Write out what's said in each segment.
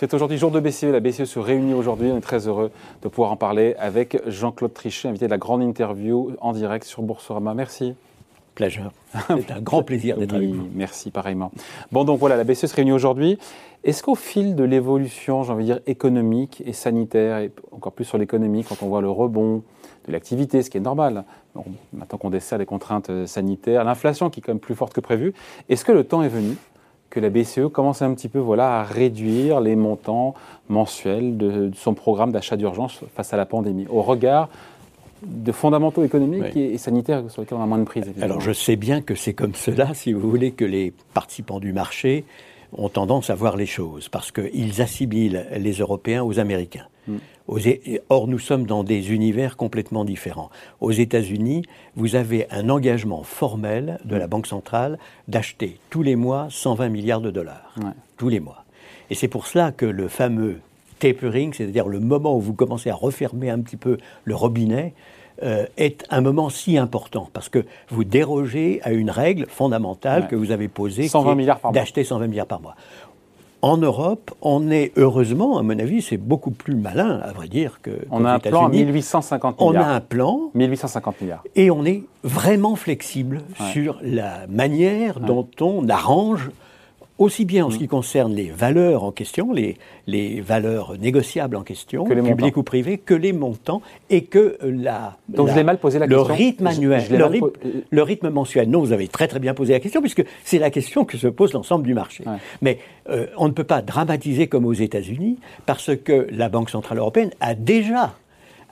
C'est aujourd'hui jour de BCE. La BCE se réunit aujourd'hui. On est très heureux de pouvoir en parler avec Jean-Claude Trichet, invité de la grande interview en direct sur Boursorama. Merci. Pleasure. C'est un grand plaisir d'être avec vous. Merci, pareillement. Bon, donc voilà, la BCE se réunit aujourd'hui. Est-ce qu'au fil de l'évolution, j'ai envie de dire, économique et sanitaire, et encore plus sur l'économie, quand on voit le rebond de l'activité, ce qui est normal, maintenant qu'on dessert les contraintes sanitaires, l'inflation qui est quand même plus forte que prévu, est-ce que le temps est venu que la BCE commence un petit peu voilà, à réduire les montants mensuels de, son programme d'achat d'urgence face à la pandémie, au regard de fondamentaux économiques et, sanitaires sur lesquels on a moins de prise. Alors je sais bien que c'est comme cela, si vous voulez, que les participants du marché ont tendance à voir les choses, parce qu'ils assimilent les Européens aux Américains. Mm. Or, nous sommes dans des univers complètement différents. Aux États-Unis, vous avez un engagement formel de la Banque centrale d'acheter tous les mois 120 milliards de dollars. Tous les mois. Et c'est pour cela que le fameux tapering, c'est-à-dire le moment où vous commencez à refermer un petit peu le robinet, euh, est un moment si important parce que vous dérogez à une règle fondamentale que vous avez posée, d'acheter 120 milliards par mois. En Europe, on est heureusement, à mon avis, c'est beaucoup plus malin, à vrai dire, que. On a un plan à 1850 milliards. On a un plan. 1850 milliards. Et on est vraiment flexible sur la manière dont on arrange aussi bien en ce qui concerne les valeurs en question, les, les valeurs négociables en question, publiques ou privées, que les montants et que la, Donc mal posé la le question. rythme annuel, le, rythme, mensuel. Non, vous avez très très bien posé la question puisque c'est la question que se pose l'ensemble du marché. Mais euh, on ne peut pas dramatiser comme aux États-Unis parce que la Banque centrale européenne a déjà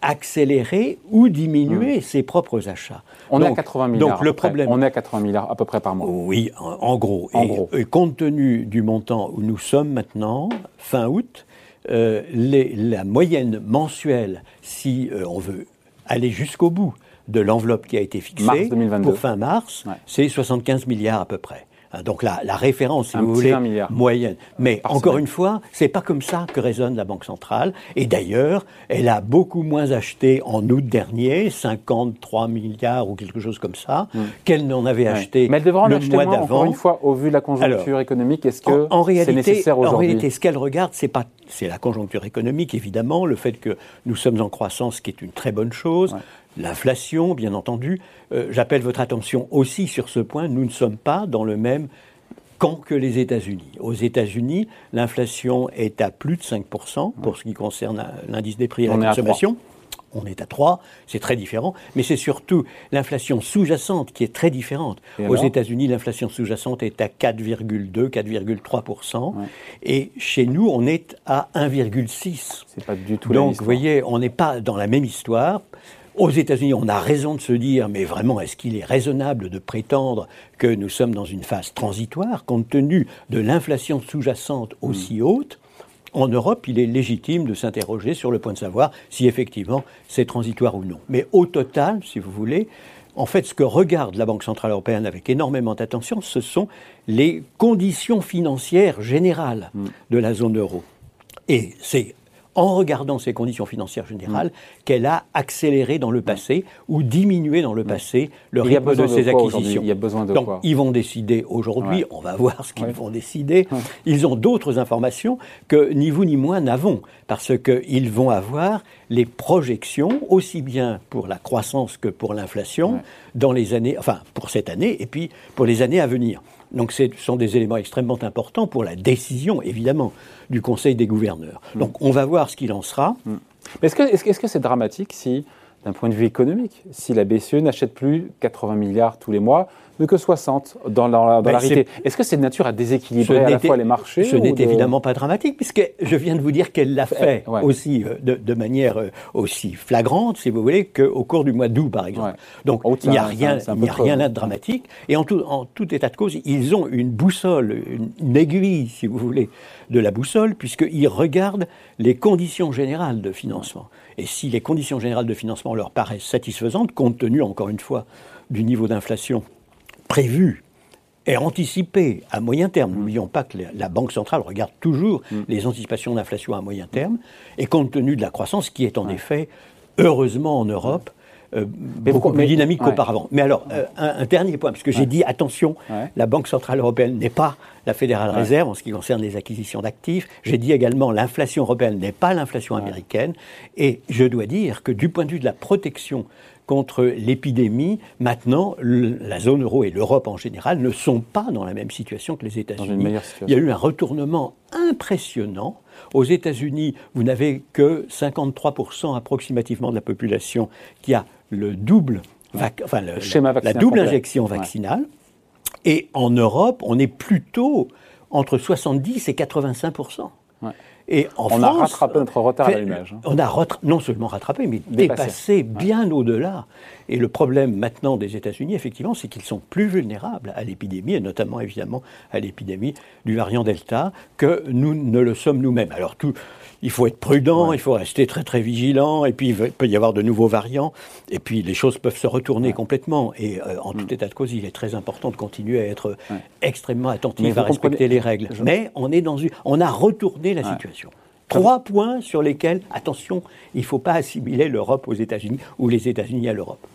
accélérer ou diminuer hmm. ses propres achats. On est à 80 milliards. Donc le problème, on est à 80 milliards à peu près par mois. Oui, en, gros. En et, gros. Et compte tenu du montant où nous sommes maintenant, fin août, euh, les, la moyenne mensuelle, si euh, on veut aller jusqu'au bout de l'enveloppe qui a été fixée pour fin mars, c'est 75 milliards à peu près. Hein, donc la, la référence, si vous voulez, moyenne. Mais encore une fois, c'est pas comme ça que raisonne la Banque centrale. Et d'ailleurs, elle a beaucoup moins acheté en août dernier, 53 milliards ou quelque chose comme ça, hmm. qu'elle n'en avait acheté Mais elle devrait en le mois d'avant. Encore une fois, au vu de la conjoncture économique, est-ce que c'est nécessaire aujourd'hui En réalité, ce qu'elle regarde, c'est pas c'est la conjoncture économique, évidemment, le fait que nous sommes en croissance, qui est une très bonne chose, l'inflation, bien entendu. Euh, j'appelle votre attention aussi sur ce point, nous ne sommes pas dans le même camp que les États-Unis. Aux États-Unis, l'inflation est à plus de 5% pour ce qui concerne l'indice des prix à la consommation on est à 3, c'est très différent, mais c'est surtout l'inflation sous-jacente qui est très différente. Aux États-Unis, l'inflation sous-jacente est à 4,2, 4,3%, et chez nous, on est à 1,6. C'est pas du tout Donc, vous voyez, on n'est pas dans la même histoire. Aux États-Unis, on a raison de se dire, mais vraiment, est-ce qu'il est raisonnable de prétendre que nous sommes dans une phase transitoire, compte tenu de l'inflation sous-jacente aussi hmm. haute? En Europe, il est légitime de s'interroger sur le point de savoir si effectivement c'est transitoire ou non. Mais au total, si vous voulez, en fait, ce que regarde la Banque Centrale Européenne avec énormément d'attention, ce sont les conditions financières générales mm. de la zone euro. Et c'est en regardant ces conditions financières générales, qu'elle a accéléré dans le passé ou diminué dans le passé le rythme de, ses acquisitions. Il y a besoin de Donc, ils vont décider aujourd'hui, on va voir ce qu'ils vont décider. Ils ont d'autres informations que ni vous ni moi n'avons, parce qu'ils vont avoir les projections, aussi bien pour la croissance que pour l'inflation, dans les années, enfin, pour cette année, et puis pour les années à venir. Donc ce sont des éléments extrêmement importants pour la décision, évidemment, du Conseil des gouverneurs. Mm. Donc on va voir ce qu'il en sera. Mm. Est-ce que c'est -ce c'est dramatique si, d'un point de vue économique, si la BCE n'achète plus 80 milliards tous les mois mais que 60 dans la, dans la réalité. Est-ce que c'est de nature à déséquilibrer à la fois les marchés Ce n'est évidemment pas dramatique, puisque je viens de vous dire qu'elle l'a fait aussi euh, de, de, manière euh, aussi flagrante, si vous voulez, qu'au cours du mois d'août, par exemple. Donc il n'y a, rien, il n'y a rien là de dramatique. Et en tout, en tout état de cause, ils ont une boussole, une, aiguille, si vous voulez, de la boussole, puisqu'ils regardent les conditions générales de financement. Et si les conditions générales de financement leur paraissent satisfaisantes, compte tenu, encore une fois, du niveau d'inflation prévu et anticipé à moyen terme. N'oublions pas que la Banque centrale regarde toujours mm. les anticipations d'inflation à moyen terme, et compte tenu de la croissance qui est en effet, heureusement en Europe, euh, beaucoup plus dynamique qu'auparavant. Mais alors, euh, un, dernier point, parce que j'ai dit, attention, la Banque Centrale Européenne n'est pas la Fédérale Réserve en ce qui concerne les acquisitions d'actifs. J'ai dit également, l'inflation européenne n'est pas l'inflation américaine. Et je dois dire que du point de vue de la protection contre l'épidémie, maintenant, la zone euro et l'Europe en général ne sont pas dans la même situation que les États-Unis. Il y a eu un retournement impressionnant. Aux États-Unis, vous n'avez que 53% approximativement de la population qui a le double, enfin, la double injection vaccinale. Et en Europe, on est plutôt entre 70 et 85 et en on a rattrapé notre retard à. Hein. On a non seulement rattrapé, mais dépassé, bien au-delà. Et le problème maintenant des États-Unis, effectivement, c'est qu'ils sont plus vulnérables à l'épidémie, et notamment évidemment à l'épidémie du variant Delta, que nous ne le sommes nous-mêmes. Alors tout, il faut être prudent, il faut rester très très vigilant, et puis il peut y avoir de nouveaux variants, et puis les choses peuvent se retourner complètement. Et euh, en tout mm. état de cause, il est très important de continuer à être extrêmement attentif à respecter les règles. Mais on est dans une, on a retourné la situation. Trois points sur lesquels, attention, il ne faut pas assimiler l'Europe aux États-Unis ou les États-Unis à l'Europe.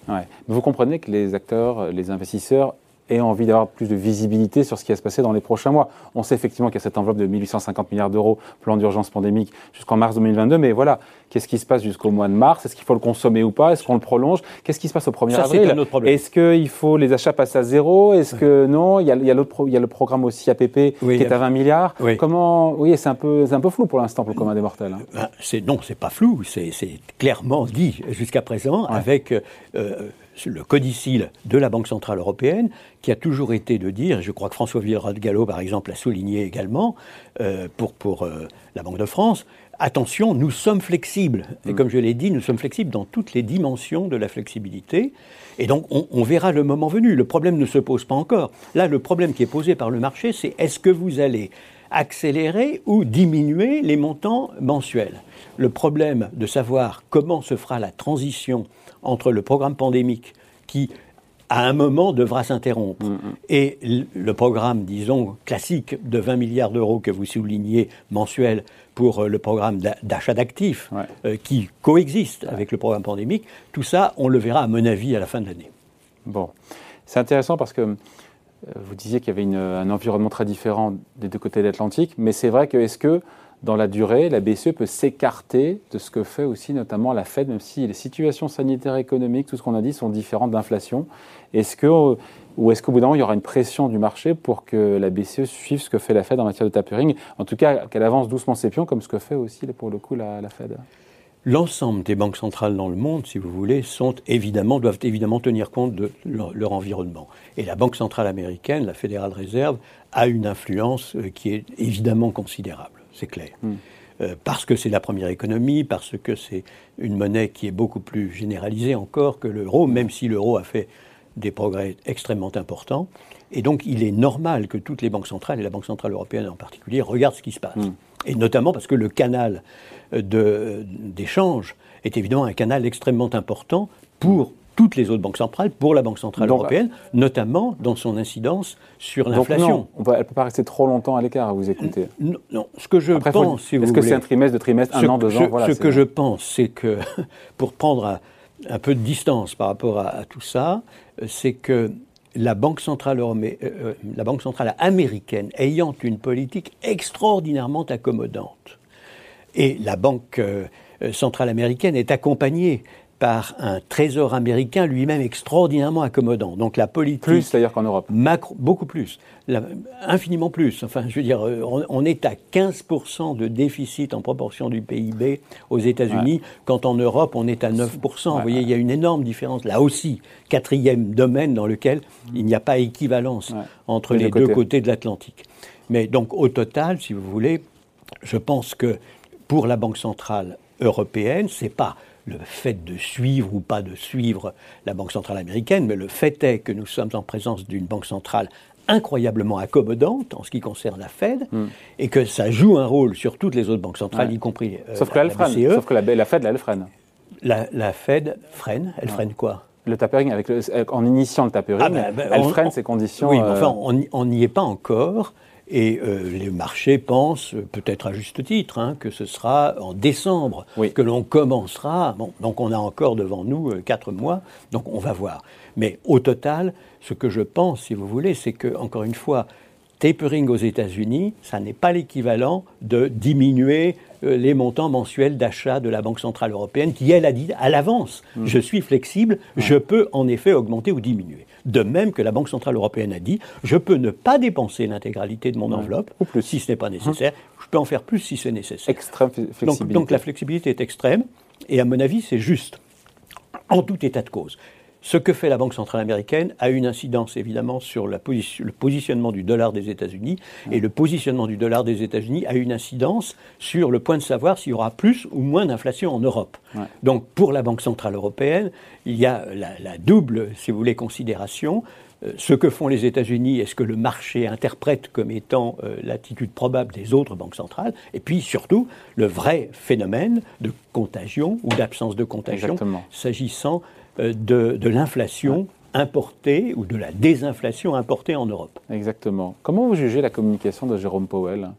Vous comprenez que les acteurs, les investisseurs et envie d'avoir plus de visibilité sur ce qui va se passer dans les prochains mois. On sait effectivement qu'il y a cette enveloppe de 1850 milliards d'euros, plan d'urgence pandémique, jusqu'en mars 2022, mais voilà, qu'est-ce qui se passe jusqu'au mois de mars? Est-ce qu'il faut le consommer ou pas? Est-ce qu'on le prolonge? Qu'est-ce qui se passe au 1er Ça, avril? Est-ce qu'il faut les achats passer à zéro? Est-ce que non? Il y a, il y a, le programme aussi APP qui est à 20 milliards. Comment Oui, c'est un, peu, un peu flou pour l'instant pour le commun des mortels. Hein. Ben, c'est, non, c'est pas flou, c'est, clairement dit jusqu'à présent avec... Euh, le codicile de la Banque Centrale Européenne, qui a toujours été de dire, et je crois que François Villeroy de Gallo, par exemple, l'a souligné également, euh, pour, pour euh, la Banque de France, attention, nous sommes flexibles. Et mm. comme je l'ai dit, nous sommes flexibles dans toutes les dimensions de la flexibilité. Et donc, on, on, verra le moment venu. Le problème ne se pose pas encore. Là, le problème qui est posé par le marché, c'est est-ce que vous allez accélérer ou diminuer les montants mensuels? Le problème de savoir comment se fera la transition entre le programme pandémique qui à un moment devra s'interrompre. Mm, mm. Et le programme, disons, classique de 20 milliards d'euros que vous soulignez mensuel pour euh, le programme d'achat d'actifs, euh, qui coexiste avec le programme pandémique, tout ça, on le verra, à mon avis, à la fin de l'année. Bon. C'est intéressant parce que euh, vous disiez qu'il y avait un environnement très différent des deux côtés de l'Atlantique, mais c'est vrai que est-ce que dans la durée, la BCE peut s'écarter de ce que fait aussi notamment la Fed, même si les situations sanitaires, économiques, tout ce qu'on a dit, sont différentes d'inflation. Est-ce que, ou est-ce qu'au bout d'un moment, il y aura une pression du marché pour que la BCE suive ce que fait la Fed en matière de tapering En tout cas, qu'elle avance doucement ses pions, comme ce que fait aussi, pour le coup, la, Fed? L'ensemble des banques centrales dans le monde, si vous voulez, sont évidemment, doivent évidemment tenir compte de leur, environnement. Et la Banque centrale américaine, la Fédérale Réserve, a une influence euh, qui est évidemment considérable c'est clair. Euh, parce que c'est la première économie, parce que c'est une monnaie qui est beaucoup plus généralisée encore que l'euro, même si l'euro a fait des progrès extrêmement importants. Et donc, il est normal que toutes les banques centrales, et la Banque centrale européenne en particulier, regardent ce qui se passe. Hmm. Et notamment parce que le canal d'échange est évidemment un canal extrêmement important pour toutes les autres banques centrales pour la Banque Centrale Européenne, notamment dans son incidence sur l'inflation. elle ne peut pas rester trop longtemps à l'écart à vous écouter. Non, ce que je pense, si Est-ce que c'est un trimestre, de trimestre, un an, deux ans Ce que je pense, c'est que, pour prendre un, peu de distance par rapport à, tout ça, c'est que la Banque, centrale, euh, euh, la Banque centrale américaine, ayant une politique extraordinairement accommodante, et la Banque euh, centrale américaine est accompagnée par un trésor américain lui-même extraordinairement accommodant. Donc la politique... Plus d'ailleurs qu'en Europe. Macro, beaucoup plus. infiniment plus. Enfin, je veux dire, euh, on, est à 15% de déficit en proportion du PIB aux États-Unis, quand en Europe, on est à 9%. Vous voyez, il y a une énorme différence. Là aussi, quatrième domaine dans lequel il n'y a pas équivalence entre les, deux côtés de l'Atlantique. Mais donc, au total, si vous voulez, je pense que pour la Banque centrale européenne, c'est pas le fait de suivre ou pas de suivre la Banque centrale américaine, mais le fait est que nous sommes en présence d'une Banque centrale incroyablement accommodante en ce qui concerne la Fed, hmm. et que ça joue un rôle sur toutes les autres banques centrales, y compris euh, Sauf la, que la, e. Sauf que la, Fed, elle freine. La, Fed freine Elle freine quoi? Le tapering, en initiant le tapering, ah ben, ben, elle freine ces conditions. Oui, mais enfin, euh, on n'y est pas encore. Et euh, les marchés pensent, peut-être à juste titre, hein, que ce sera en décembre que l'on commencera. Bon, donc on a encore devant nous euh, quatre mois, donc on va voir. Mais au total, ce que je pense, si vous voulez, c'est que, encore une fois, tapering aux États-Unis, ça n'est pas l'équivalent de diminuer euh, les montants mensuels d'achat de la Banque Centrale Européenne, qui, elle, a dit à l'avance, mmh. je suis flexible, je peux en effet augmenter ou diminuer. De même que la Banque Centrale Européenne a dit, je peux ne pas dépenser l'intégralité de mon enveloppe, ou plus. si ce n'est pas nécessaire, je peux en faire plus si c'est nécessaire. Extrême flexibilité. Donc, donc la flexibilité est extrême, et à mon avis, c'est juste, en tout état de cause. Ce que fait la Banque centrale américaine a une incidence évidemment sur le positionnement du dollar des États-Unis, et le positionnement du dollar des États-Unis a une incidence sur le point de savoir s'il y aura plus ou moins d'inflation en Europe. Donc pour la Banque centrale européenne, il y a la, double, si vous voulez, considération. Euh, ce que font les États-Unis est ce que le marché interprète comme étant euh, l'attitude probable des autres banques centrales, et puis surtout le vrai phénomène de contagion ou d'absence de contagion s'agissant euh, de, l'inflation importée ou de la désinflation importée en Europe. Exactement. Comment vous jugez la communication de Jérôme Powell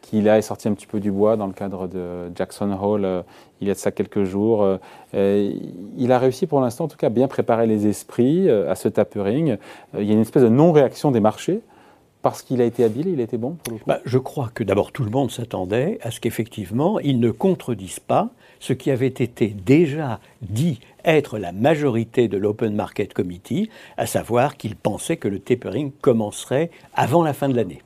qui là est sorti un petit peu du bois dans le cadre de Jackson Hole euh, il y a de ça quelques jours. Euh, il a réussi pour l'instant en tout cas à bien préparer les esprits à ce tapering. il y a une espèce de non-réaction des marchés parce qu'il a été habile, il a été bon pour le coup bah, Je crois que d'abord tout le monde s'attendait à ce qu'effectivement il ne contredise pas ce qui avait été déjà dit être la majorité de l'Open Market Committee, à savoir qu'il pensait que le tapering commencerait avant la fin de l'année.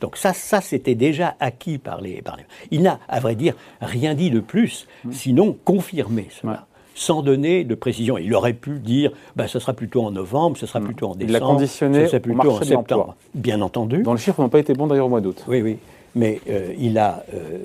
Donc ça, ça c'était déjà acquis par les, par Il n'a, à vrai dire, rien dit de plus, sinon confirmé cela. Sans donner de précision. Il aurait pu dire, bah, ce sera plutôt en novembre, ce sera plutôt en décembre. Il l'a conditionné ce sera plutôt en septembre. Bien entendu. Dans les chiffres n'ont pas été bons d'ailleurs au mois d'août. Oui, oui. Mais euh, il a, euh,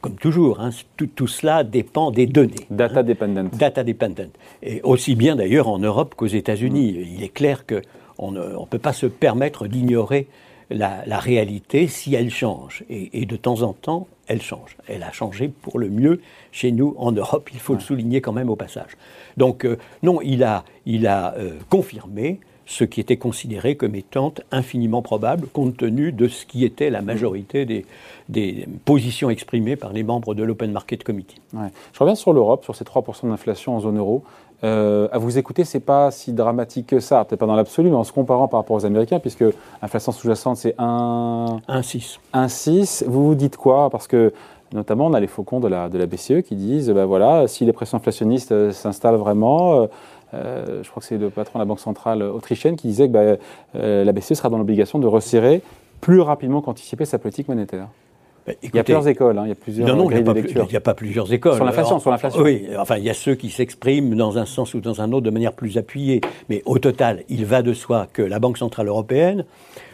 comme toujours, hein, tout, cela dépend des données. Data dependent. Data dependent. Et aussi bien d'ailleurs en Europe qu'aux États-Unis. Mm. Il est clair qu'on ne peut pas se permettre d'ignorer la, réalité si elle change. Et, de temps en temps, elle change. Elle a changé pour le mieux chez nous en Europe, il faut le souligner quand même au passage. Donc euh, non, il a, il a euh, confirmé ce qui était considéré comme étant infiniment probable compte tenu de ce qui était la majorité des, des positions exprimées par les membres de l'Open Market Committee. Je reviens sur l'Europe, sur ces 3% d'inflation en zone euro. Euh, à vous écouter, c'est pas si dramatique que ça, peut-être pas dans l'absolu, mais en se comparant par rapport aux Américains, puisque l'inflation sous-jacente, c'est 1,6. 1,6. Vous vous dites quoi? Parce que notamment, on a les faucons de la, de la BCE qui disent ben voilà, si les pressions inflationnistes euh, s'installent vraiment, euh, je crois que c'est le patron de la Banque centrale autrichienne qui disait que ben, la BCE sera dans l'obligation de resserrer plus rapidement qu'anticipé sa politique monétaire. Bah, il y a plusieurs écoles, hein, il y a plusieurs non, non, il n'y a, pas plusieurs écoles. Sur l'inflation, sur l'inflation. Oui, enfin, il y a ceux qui s'expriment dans un sens ou dans un autre de manière plus appuyée. Mais au total, il va de soi que la Banque Centrale Européenne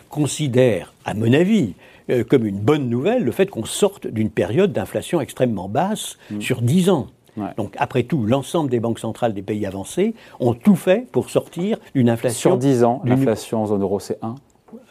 considère, à mon avis, euh, comme une bonne nouvelle le fait qu'on sorte d'une période d'inflation extrêmement basse mm. sur 10 ans. Donc, après tout, l'ensemble des banques centrales des pays avancés ont tout fait pour sortir d'une inflation. Sur 10 ans, l'inflation en zone euro, c'est 1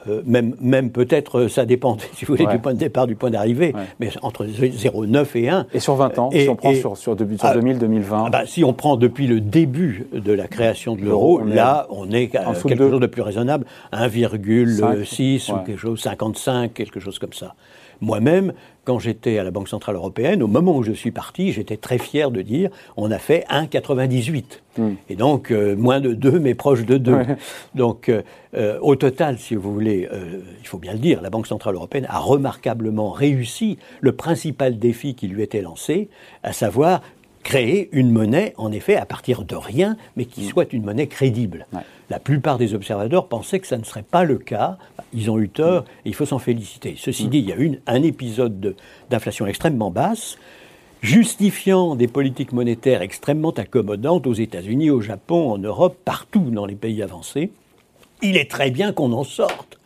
euh, même, même peut-être, euh, ça dépend, si vous voulez, du point de départ, du point d'arrivée, mais entre 0,9 et 1. Et sur 20 ans, si on prend sur, sur, 2000-2020 ah, bah, Si on prend depuis le début de la création de l'euro, là, on est à quelque chose de plus raisonnable, 1,6 ou quelque chose, 55, quelque chose comme ça. Moi-même, quand j'étais à la Banque Centrale Européenne, au moment où je suis parti, j'étais très fier de dire on a fait 1,98. Hmm. Et donc, euh, moins de 2, mais proche de 2. Donc, euh, euh, au total, si vous voulez, il faut bien le dire, la Banque Centrale Européenne a remarquablement réussi le principal défi qui lui était lancé, à savoir créer une monnaie, en effet, à partir de rien, mais qui mm. soit une monnaie crédible. La plupart des observateurs pensaient que ça ne serait pas le cas. Ils ont eu tort et il faut s'en féliciter. Ceci mm. dit, il y a eu un épisode d'inflation extrêmement basse, justifiant des politiques monétaires extrêmement accommodantes aux États-Unis, au Japon, en Europe, partout dans les pays avancés. Il est très bien qu'on en sorte.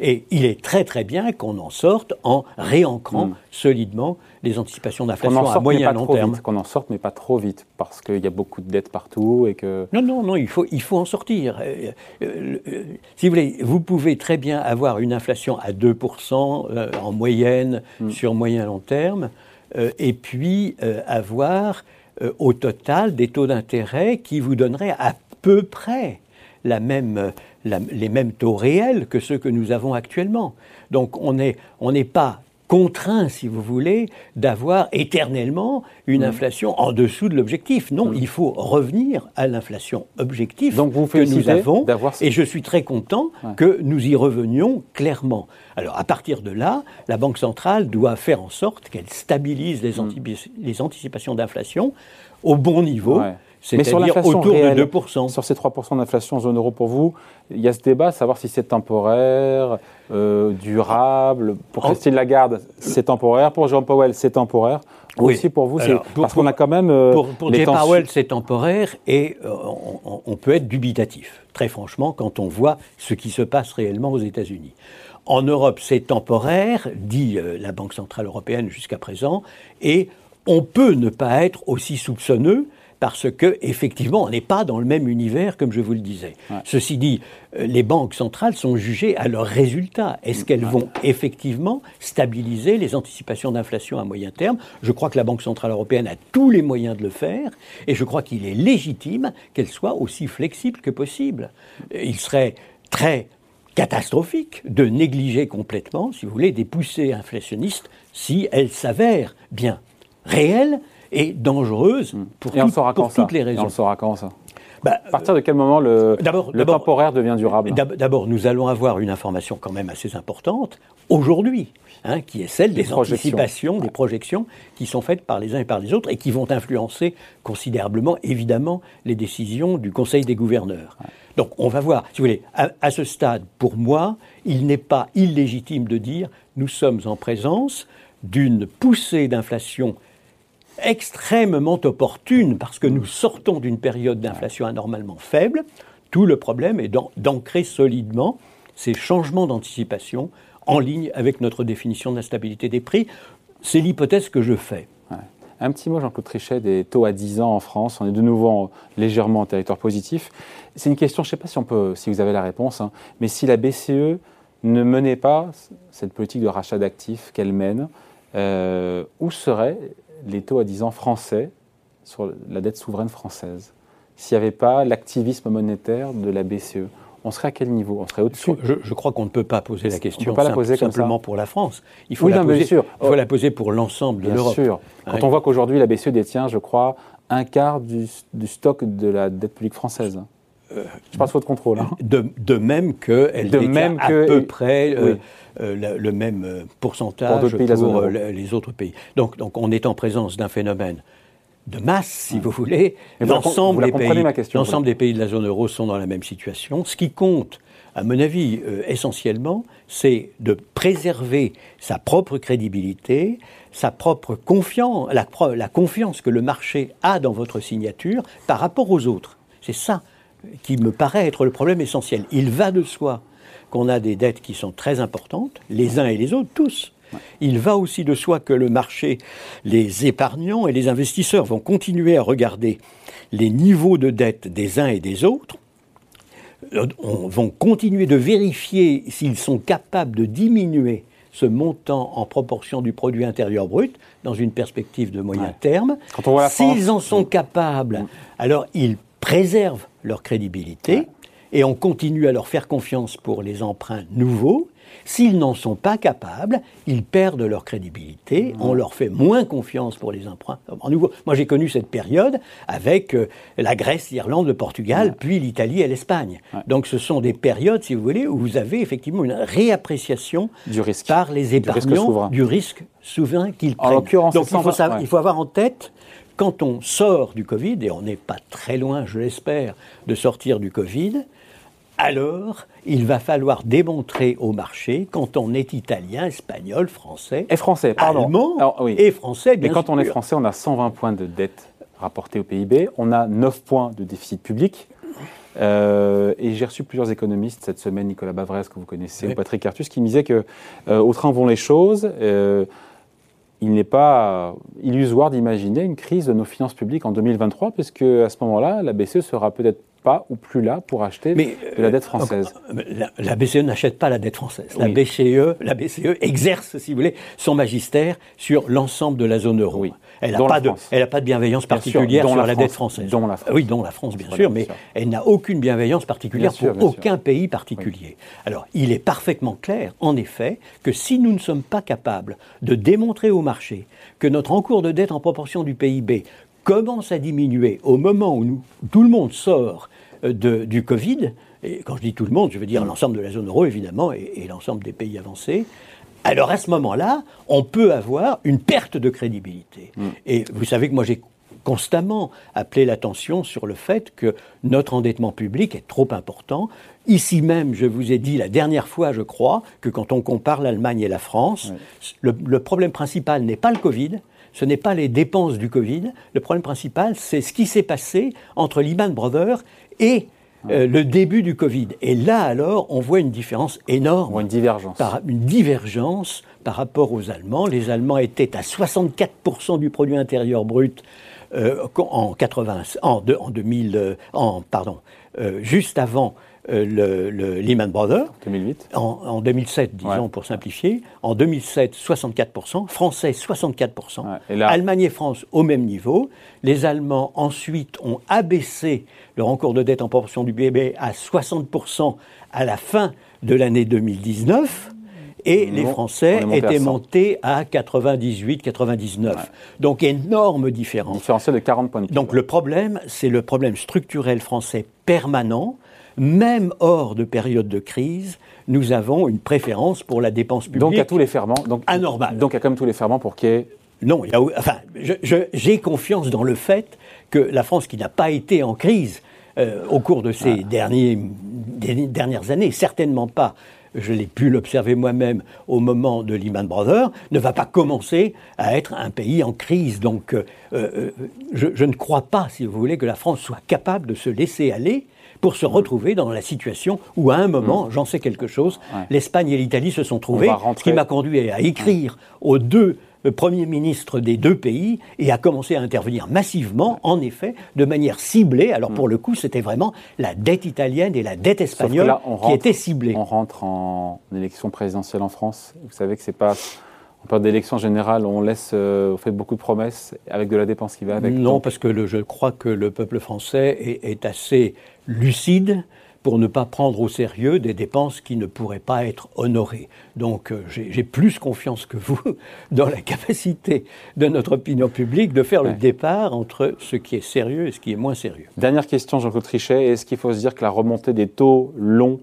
Et il est très très bien qu'on en sorte en réancrant mm. solidement les anticipations d'inflation à moyen long terme. Qu'on en sorte, mais pas trop vite, parce qu'il y a beaucoup de dettes partout et que... Non, non, non, il faut, il faut en sortir. Euh, euh, euh, si vous voulez, vous pouvez très bien avoir une inflation à 2% en moyenne mm. sur moyen long terme, et puis avoir au total des taux d'intérêt qui vous donneraient à peu près la même, les mêmes taux réels que ceux que nous avons actuellement. Donc on n'est on pas contraint, si vous voulez, d'avoir éternellement une mm. inflation en dessous de l'objectif. Non, mm. il faut revenir à l'inflation objective Donc vous que nous avons. Et je suis très content que nous y revenions clairement. Alors à partir de là, la Banque centrale doit faire en sorte qu'elle stabilise les, mm. les anticipations d'inflation au bon niveau. C'est-à-dire autour de 2%. Sur ces 3% d'inflation en zone euro pour vous, il y a ce débat, savoir si c'est temporaire, euh, durable. Pour Christine Lagarde, c'est temporaire. Pour Jean Powell, c'est temporaire. Oui. Aussi pour vous, c'est parce qu'on a quand même. Euh, pour pour Powell, c'est temporaire et euh, on, on, peut être dubitatif, très franchement, quand on voit ce qui se passe réellement aux États-Unis. En Europe, c'est temporaire, dit la Banque Centrale Européenne jusqu'à présent, et on peut ne pas être aussi soupçonneux parce que effectivement, on n'est pas dans le même univers, comme je vous le disais. Ceci dit, euh, les banques centrales sont jugées à leurs résultats. Est-ce qu'elles vont effectivement stabiliser les anticipations d'inflation à moyen terme? Je crois que la Banque centrale européenne a tous les moyens de le faire, et je crois qu'il est légitime qu'elle soit aussi flexible que possible. Il serait très catastrophique de négliger complètement, si vous voulez, des poussées inflationnistes si elles s'avèrent bien réelles et dangereuse hmm. pour, toutes les raisons. Et on le saura quand ça bah, à partir de quel moment le, le temporaire devient durable? D'abord, nous allons avoir une information quand même assez importante aujourd'hui, hein, qui est celle des, anticipations, des projections qui sont faites par les uns et par les autres et qui vont influencer considérablement, évidemment, les décisions du Conseil des gouverneurs. Donc on va voir, si vous voulez, à ce stade, pour moi, il n'est pas illégitime de dire nous sommes en présence d'une poussée d'inflation extrêmement opportune parce que nous sortons d'une période d'inflation anormalement faible. Tout le problème est d'ancrer solidement ces changements d'anticipation en ligne avec notre définition de la stabilité des prix. C'est l'hypothèse que je fais. Un petit mot, Jean-Claude Trichet, des taux à 10 ans en France. On est de nouveau légèrement en territoire positif. C'est une question, je ne sais pas si, on peut, si vous avez la réponse, hein, mais si la BCE ne menait pas cette politique de rachat d'actifs qu'elle mène, euh, où serait les taux à 10 ans français sur la dette souveraine française S'il n'y avait pas l'activisme monétaire de la BCE, on serait à quel niveau? On serait au-dessus? Je, crois qu'on ne peut pas poser la question pas la poser simplement pour la France. Il faut, la, poser, il faut la poser pour l'ensemble de l'Europe. sûr. Quand on voit qu'aujourd'hui la BCE détient, je crois, un quart du, stock de la dette publique française. Euh, je passe votre contrôle. Hein. De, même qu'elle détient même à peu près euh, euh, le, même pourcentage pour, les autres pays. Donc, donc on est en présence d'un phénomène de masse, si vous voulez. L'ensemble des, pays, des pays de la zone euro sont dans la même situation. Ce qui compte, à mon avis, essentiellement, c'est de préserver sa propre crédibilité, sa propre confiance, la, la confiance que le marché a dans votre signature par rapport aux autres. C'est ça qui me paraît être le problème essentiel. Il va de soi qu'on a des dettes qui sont très importantes, les uns et les autres, tous. Il va aussi de soi que le marché, les épargnants et les investisseurs vont continuer à regarder les niveaux de dette des uns et des autres, euh, vont continuer de vérifier s'ils sont capables de diminuer ce montant en proportion du produit intérieur brut dans une perspective de moyen terme. S'ils en sont capables, alors ils préservent leur crédibilité et on continue à leur faire confiance pour les emprunts nouveaux. S'ils n'en sont pas capables, ils perdent leur crédibilité, on leur fait moins confiance pour les emprunts nouveaux. Moi j'ai connu cette période avec euh, la Grèce, l'Irlande, le Portugal, puis l'Italie et l'Espagne. Donc ce sont des périodes, si vous voulez, où vous avez effectivement une réappréciation du risque. par les épargnants du risque souverain qu'ils prennent. Donc il faut, il faut avoir en tête quand on sort du Covid, et on n'est pas très loin, je l'espère, de sortir du Covid, alors il va falloir démontrer au marché quand on est italien, espagnol, français, et français, pardon. allemand et français. Bien Mais quand on est français, on a 120 points de dette rapportés au PIB, on a 9 points de déficit public. Euh, et j'ai reçu plusieurs économistes cette semaine, Nicolas Bavrez, que vous connaissez, ou Patrick Artus, qui me disaient que euh, au train vont les choses. Euh, il n'est pas illusoire d'imaginer une crise de nos finances publiques en 2023, puisque à ce moment-là, la BCE sera peut-être pas ou plus là pour acheter de la dette française. la, BCE n'achète pas la dette française. La, BCE, la BCE exerce, si vous voulez, son magistère sur l'ensemble de la zone euro. Elle n'a pas, de, pas de bienveillance particulière sur la, dette française. Dont la France. Oui, dont la France, bien sûr, mais elle n'a aucune bienveillance particulière pour aucun pays particulier. Alors, il est parfaitement clair, en effet, que si nous ne sommes pas capables de démontrer au marché que notre encours de dette en proportion du PIB commence à diminuer au moment où tout le monde sort euh, du Covid, et quand je dis tout le monde, je veux dire l'ensemble de la zone euro évidemment et, l'ensemble des pays avancés, alors à ce moment-là, on peut avoir une perte de crédibilité. Mm. Et vous savez que moi j'ai constamment appelé l'attention sur le fait que notre endettement public est trop important. Ici même, je vous ai dit la dernière fois, je crois, que quand on compare l'Allemagne et la France, le problème principal n'est pas le Covid, ce n'est pas les dépenses du Covid. Le problème principal, c'est ce qui s'est passé entre Lehman Brothers et euh, le début du Covid. Et là, alors, on voit une différence énorme. Une divergence. Par, une divergence par rapport aux Allemands. Les Allemands étaient à 64% du produit intérieur brut euh, en, 80, en, en 2000, euh, en, pardon, juste avant euh, le, Lehman Brothers. 2008. En, 2007, disons pour simplifier. En 2007, 64%. Français, 64%. Allemagne et France au même niveau. Les Allemands, ensuite, ont abaissé leur encours de dette en proportion du PIB à 60% à la fin de l'année 2019 et les Français étaient montés à 98, 99. Donc énorme différence. Différentiel de 40 points de Donc le problème, c'est le problème structurel français permanent même hors de période de crise, nous avons une préférence pour la dépense publique. Donc à tous les ferments, donc anormal. Donc à comme tous les ferments pour qu'il y ait non, il y a, enfin, j'ai confiance dans le fait que la France, qui n'a pas été en crise euh, au cours de ces derniers, dernières années, certainement pas, je l'ai pu l'observer moi-même au moment de Lehman Brothers, ne va pas commencer à être un pays en crise. Donc, euh, euh, je, je, ne crois pas, si vous voulez, que la France soit capable de se laisser aller pour se retrouver dans la situation où, à un moment, mm. j'en sais quelque chose, l'Espagne et l'Italie se sont trouvés, ce qui m'a conduit à écrire aux deux euh, premiers ministres des deux pays et à commencer à intervenir massivement, en effet, de manière ciblée. Alors pour mm. le coup, c'était vraiment la dette italienne et la dette espagnole qui étaient ciblées. On rentre en élection présidentielle en France. Vous savez que c'est pas en période d'élection générale, on laisse, euh, on fait beaucoup de promesses avec de la dépense qui va avec. Non, parce que je crois que le peuple français est, assez lucide pour ne pas prendre au sérieux des dépenses qui ne pourraient pas être honorées. Donc euh, j'ai plus confiance que vous dans la capacité de notre opinion publique de faire le départ entre ce qui est sérieux et ce qui est moins sérieux. Dernière question, Jean-Claude Trichet. Est-ce qu'il faut se dire que la remontée des taux longs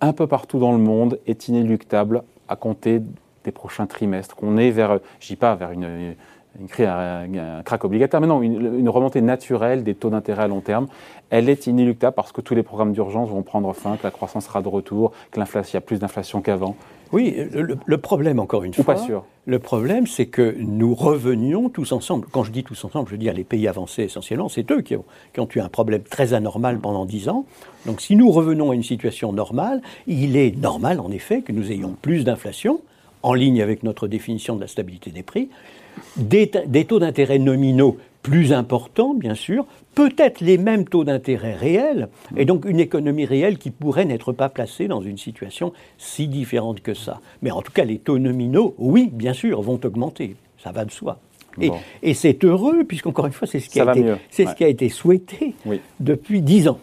un peu partout dans le monde est inéluctable à compter des prochains trimestres, qu'on est vers, je dis pas vers une, une, un, crack obligataire, mais non, une, remontée naturelle des taux d'intérêt à long terme, elle est inéluctable parce que tous les programmes d'urgence vont prendre fin, que la croissance sera de retour, que l'inflation, il y a plus d'inflation qu'avant. Oui, le, problème, encore une fois, pas sûr. le problème, c'est que nous revenions tous ensemble. Quand je dis tous ensemble, je veux dire les pays avancés essentiellement, c'est eux qui ont, qui ont eu un problème très anormal pendant dix ans. Donc si nous revenons à une situation normale, il est normal, en effet, que nous ayons plus d'inflation, en ligne avec notre définition de la stabilité des prix, des, taux d'intérêt nominaux plus importants, bien sûr, peut-être les mêmes taux d'intérêt réels, et donc une économie réelle qui pourrait n'être pas placée dans une situation si différente que ça. Mais en tout cas, les taux nominaux, oui, bien sûr, vont augmenter, ça va de soi. Et, c'est heureux, puisqu'encore une fois, c'est ce, qui a, été, ce qui a été souhaité depuis dix ans.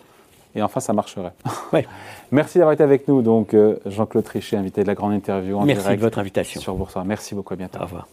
Et enfin, ça marcherait. Merci d'avoir été avec nous, donc euh, Jean-Claude Trichet, invité de la grande interview en Merci de votre invitation. Sur Boursorama. Merci beaucoup, à bientôt. Au revoir.